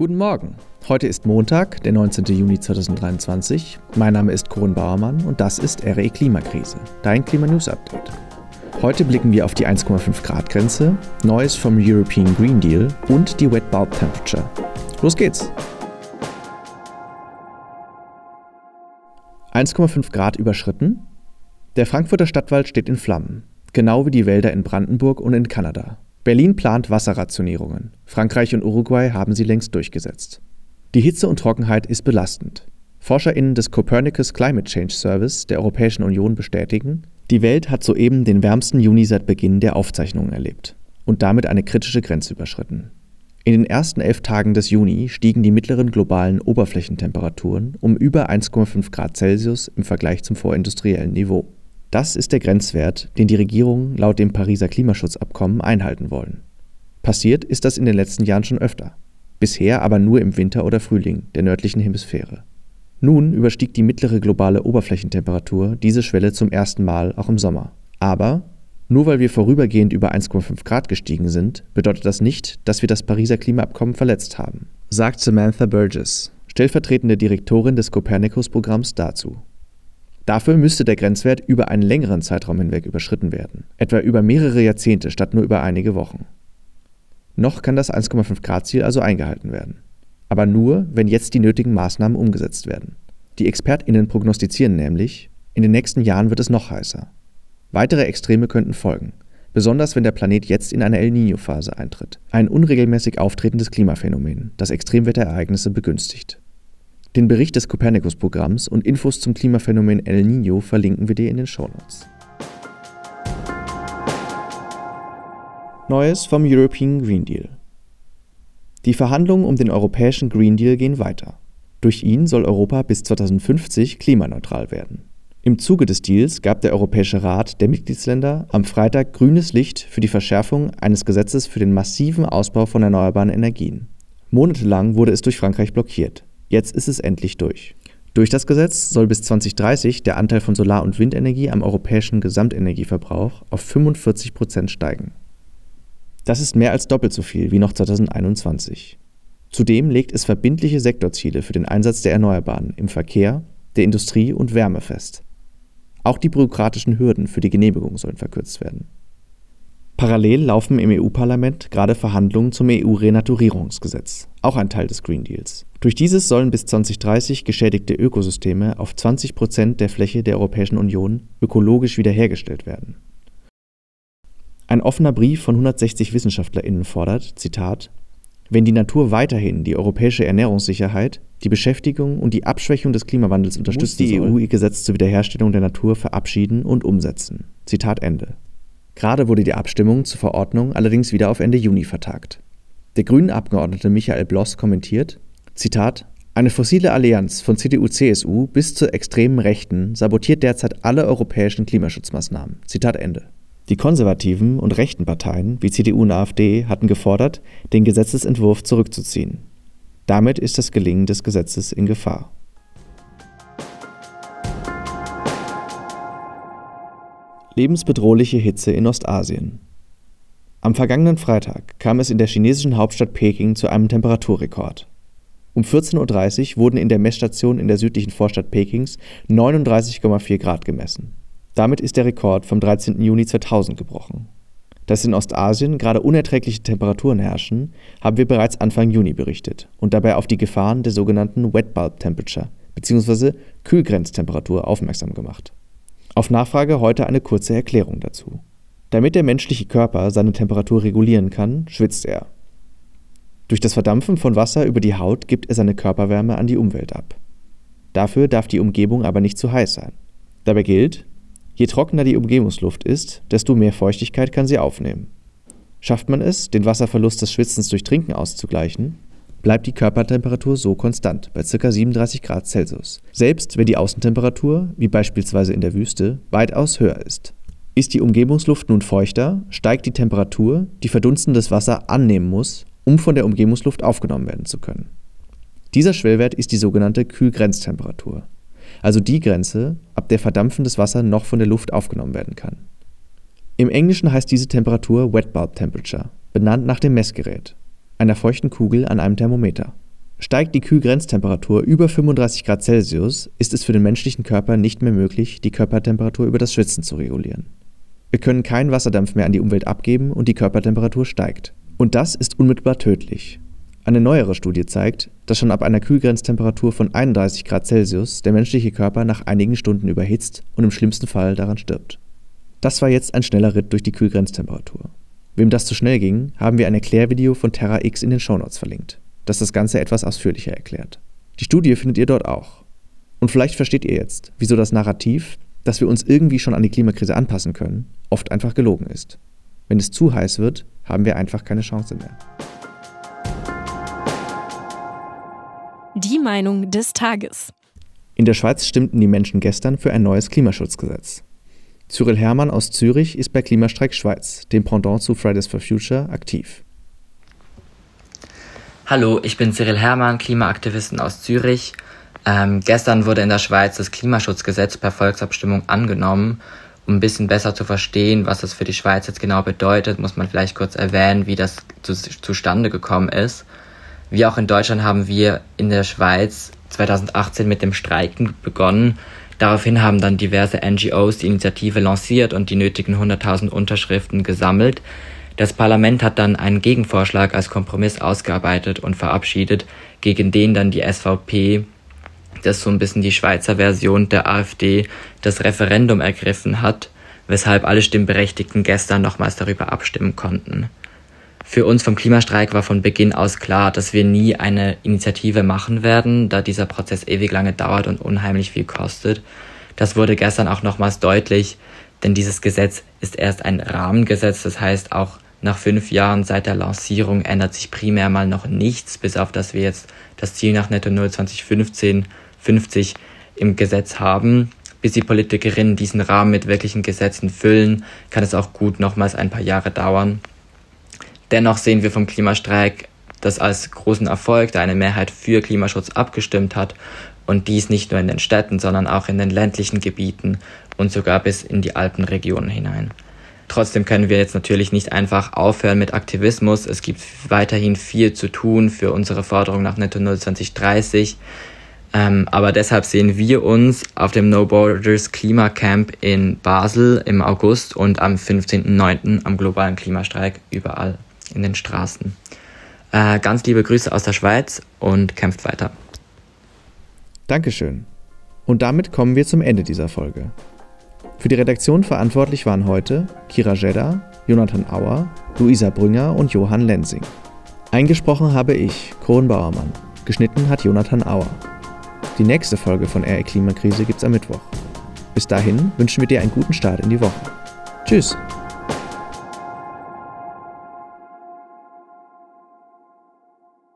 Guten Morgen. Heute ist Montag, der 19. Juni 2023. Mein Name ist Corin Bauermann und das ist RE Klimakrise, dein Klimanews Update. Heute blicken wir auf die 1,5 Grad Grenze, Neues vom European Green Deal und die Wet Bulb Temperature. Los geht's! 1,5 Grad überschritten? Der Frankfurter Stadtwald steht in Flammen, genau wie die Wälder in Brandenburg und in Kanada. Berlin plant Wasserrationierungen. Frankreich und Uruguay haben sie längst durchgesetzt. Die Hitze und Trockenheit ist belastend. ForscherInnen des Copernicus Climate Change Service der Europäischen Union bestätigen, die Welt hat soeben den wärmsten Juni seit Beginn der Aufzeichnungen erlebt und damit eine kritische Grenze überschritten. In den ersten elf Tagen des Juni stiegen die mittleren globalen Oberflächentemperaturen um über 1,5 Grad Celsius im Vergleich zum vorindustriellen Niveau. Das ist der Grenzwert, den die Regierungen laut dem Pariser Klimaschutzabkommen einhalten wollen. Passiert ist das in den letzten Jahren schon öfter, bisher aber nur im Winter oder Frühling der nördlichen Hemisphäre. Nun überstieg die mittlere globale Oberflächentemperatur diese Schwelle zum ersten Mal auch im Sommer. Aber nur weil wir vorübergehend über 1,5 Grad gestiegen sind, bedeutet das nicht, dass wir das Pariser Klimaabkommen verletzt haben, sagt Samantha Burgess, stellvertretende Direktorin des Copernicus-Programms dazu. Dafür müsste der Grenzwert über einen längeren Zeitraum hinweg überschritten werden, etwa über mehrere Jahrzehnte statt nur über einige Wochen. Noch kann das 1,5 Grad Ziel also eingehalten werden. Aber nur, wenn jetzt die nötigen Maßnahmen umgesetzt werden. Die Expertinnen prognostizieren nämlich, in den nächsten Jahren wird es noch heißer. Weitere Extreme könnten folgen, besonders wenn der Planet jetzt in eine El Niño-Phase eintritt, ein unregelmäßig auftretendes Klimaphänomen, das Extremwetterereignisse begünstigt. Den Bericht des Copernicus-Programms und Infos zum Klimaphänomen El Niño verlinken wir dir in den Shownotes. Neues vom European Green Deal. Die Verhandlungen um den europäischen Green Deal gehen weiter. Durch ihn soll Europa bis 2050 klimaneutral werden. Im Zuge des Deals gab der Europäische Rat der Mitgliedsländer am Freitag grünes Licht für die Verschärfung eines Gesetzes für den massiven Ausbau von erneuerbaren Energien. Monatelang wurde es durch Frankreich blockiert. Jetzt ist es endlich durch. Durch das Gesetz soll bis 2030 der Anteil von Solar- und Windenergie am europäischen Gesamtenergieverbrauch auf 45 Prozent steigen. Das ist mehr als doppelt so viel wie noch 2021. Zudem legt es verbindliche Sektorziele für den Einsatz der Erneuerbaren im Verkehr, der Industrie und Wärme fest. Auch die bürokratischen Hürden für die Genehmigung sollen verkürzt werden. Parallel laufen im EU-Parlament gerade Verhandlungen zum EU-Renaturierungsgesetz, auch ein Teil des Green Deals. Durch dieses sollen bis 2030 geschädigte Ökosysteme auf 20 Prozent der Fläche der Europäischen Union ökologisch wiederhergestellt werden. Ein offener Brief von 160 WissenschaftlerInnen fordert, Zitat, wenn die Natur weiterhin die europäische Ernährungssicherheit, die Beschäftigung und die Abschwächung des Klimawandels unterstützt, die EU ihr Gesetz zur Wiederherstellung der Natur verabschieden und umsetzen. Zitat Ende. Gerade wurde die Abstimmung zur Verordnung allerdings wieder auf Ende Juni vertagt. Der grünen Abgeordnete Michael Bloss kommentiert, Zitat, eine fossile Allianz von CDU-CSU bis zur extremen Rechten sabotiert derzeit alle europäischen Klimaschutzmaßnahmen. Zitat Ende. Die konservativen und rechten Parteien wie CDU und AfD hatten gefordert, den Gesetzesentwurf zurückzuziehen. Damit ist das Gelingen des Gesetzes in Gefahr. Lebensbedrohliche Hitze in Ostasien. Am vergangenen Freitag kam es in der chinesischen Hauptstadt Peking zu einem Temperaturrekord. Um 14.30 Uhr wurden in der Messstation in der südlichen Vorstadt Pekings 39,4 Grad gemessen. Damit ist der Rekord vom 13. Juni 2000 gebrochen. Dass in Ostasien gerade unerträgliche Temperaturen herrschen, haben wir bereits Anfang Juni berichtet und dabei auf die Gefahren der sogenannten Wet Bulb Temperature bzw. Kühlgrenztemperatur aufmerksam gemacht. Auf Nachfrage heute eine kurze Erklärung dazu. Damit der menschliche Körper seine Temperatur regulieren kann, schwitzt er. Durch das Verdampfen von Wasser über die Haut gibt er seine Körperwärme an die Umwelt ab. Dafür darf die Umgebung aber nicht zu heiß sein. Dabei gilt, je trockener die Umgebungsluft ist, desto mehr Feuchtigkeit kann sie aufnehmen. Schafft man es, den Wasserverlust des Schwitzens durch Trinken auszugleichen, bleibt die Körpertemperatur so konstant bei ca. 37 Grad Celsius, selbst wenn die Außentemperatur, wie beispielsweise in der Wüste, weitaus höher ist. Ist die Umgebungsluft nun feuchter, steigt die Temperatur, die verdunstendes Wasser annehmen muss, um von der Umgebungsluft aufgenommen werden zu können. Dieser Schwellwert ist die sogenannte Kühlgrenztemperatur, also die Grenze, ab der verdampfendes Wasser noch von der Luft aufgenommen werden kann. Im Englischen heißt diese Temperatur Wet Bulb Temperature, benannt nach dem Messgerät einer feuchten Kugel an einem Thermometer. Steigt die Kühlgrenztemperatur über 35 Grad Celsius, ist es für den menschlichen Körper nicht mehr möglich, die Körpertemperatur über das Schwitzen zu regulieren. Wir können keinen Wasserdampf mehr an die Umwelt abgeben und die Körpertemperatur steigt. Und das ist unmittelbar tödlich. Eine neuere Studie zeigt, dass schon ab einer Kühlgrenztemperatur von 31 Grad Celsius der menschliche Körper nach einigen Stunden überhitzt und im schlimmsten Fall daran stirbt. Das war jetzt ein schneller Ritt durch die Kühlgrenztemperatur. Wem das zu schnell ging, haben wir ein Erklärvideo von Terra X in den Shownotes verlinkt, das das Ganze etwas ausführlicher erklärt. Die Studie findet ihr dort auch. Und vielleicht versteht ihr jetzt, wieso das Narrativ, dass wir uns irgendwie schon an die Klimakrise anpassen können, oft einfach gelogen ist. Wenn es zu heiß wird, haben wir einfach keine Chance mehr. Die Meinung des Tages. In der Schweiz stimmten die Menschen gestern für ein neues Klimaschutzgesetz. Cyril Herrmann aus Zürich ist bei Klimastreik Schweiz, dem Pendant zu Fridays for Future, aktiv. Hallo, ich bin Cyril Herrmann, Klimaaktivistin aus Zürich. Ähm, gestern wurde in der Schweiz das Klimaschutzgesetz per Volksabstimmung angenommen. Um ein bisschen besser zu verstehen, was das für die Schweiz jetzt genau bedeutet, muss man vielleicht kurz erwähnen, wie das zu, zustande gekommen ist. Wie auch in Deutschland haben wir in der Schweiz 2018 mit dem Streiken begonnen Daraufhin haben dann diverse NGOs die Initiative lanciert und die nötigen 100.000 Unterschriften gesammelt. Das Parlament hat dann einen Gegenvorschlag als Kompromiss ausgearbeitet und verabschiedet, gegen den dann die SVP, das ist so ein bisschen die Schweizer Version der AfD, das Referendum ergriffen hat, weshalb alle Stimmberechtigten gestern nochmals darüber abstimmen konnten. Für uns vom Klimastreik war von Beginn aus klar, dass wir nie eine Initiative machen werden, da dieser Prozess ewig lange dauert und unheimlich viel kostet. Das wurde gestern auch nochmals deutlich, denn dieses Gesetz ist erst ein Rahmengesetz, das heißt auch nach fünf Jahren seit der Lancierung ändert sich primär mal noch nichts, bis auf dass wir jetzt das Ziel nach Netto Null 2015 50 im Gesetz haben. Bis die Politikerinnen diesen Rahmen mit wirklichen Gesetzen füllen, kann es auch gut nochmals ein paar Jahre dauern. Dennoch sehen wir vom Klimastreik das als großen Erfolg, da eine Mehrheit für Klimaschutz abgestimmt hat und dies nicht nur in den Städten, sondern auch in den ländlichen Gebieten und sogar bis in die Alpenregionen hinein. Trotzdem können wir jetzt natürlich nicht einfach aufhören mit Aktivismus. Es gibt weiterhin viel zu tun für unsere Forderung nach Netto Null 2030. Ähm, aber deshalb sehen wir uns auf dem No Borders Klimacamp in Basel im August und am 15.09. am globalen Klimastreik überall in den Straßen. Äh, ganz liebe Grüße aus der Schweiz und kämpft weiter. Dankeschön. Und damit kommen wir zum Ende dieser Folge. Für die Redaktion verantwortlich waren heute Kira Jedda, Jonathan Auer, Luisa Brünger und Johann Lensing. Eingesprochen habe ich, Corin Bauermann. Geschnitten hat Jonathan Auer. Die nächste Folge von RE Klimakrise gibt's am Mittwoch. Bis dahin wünschen wir dir einen guten Start in die Woche. Tschüss!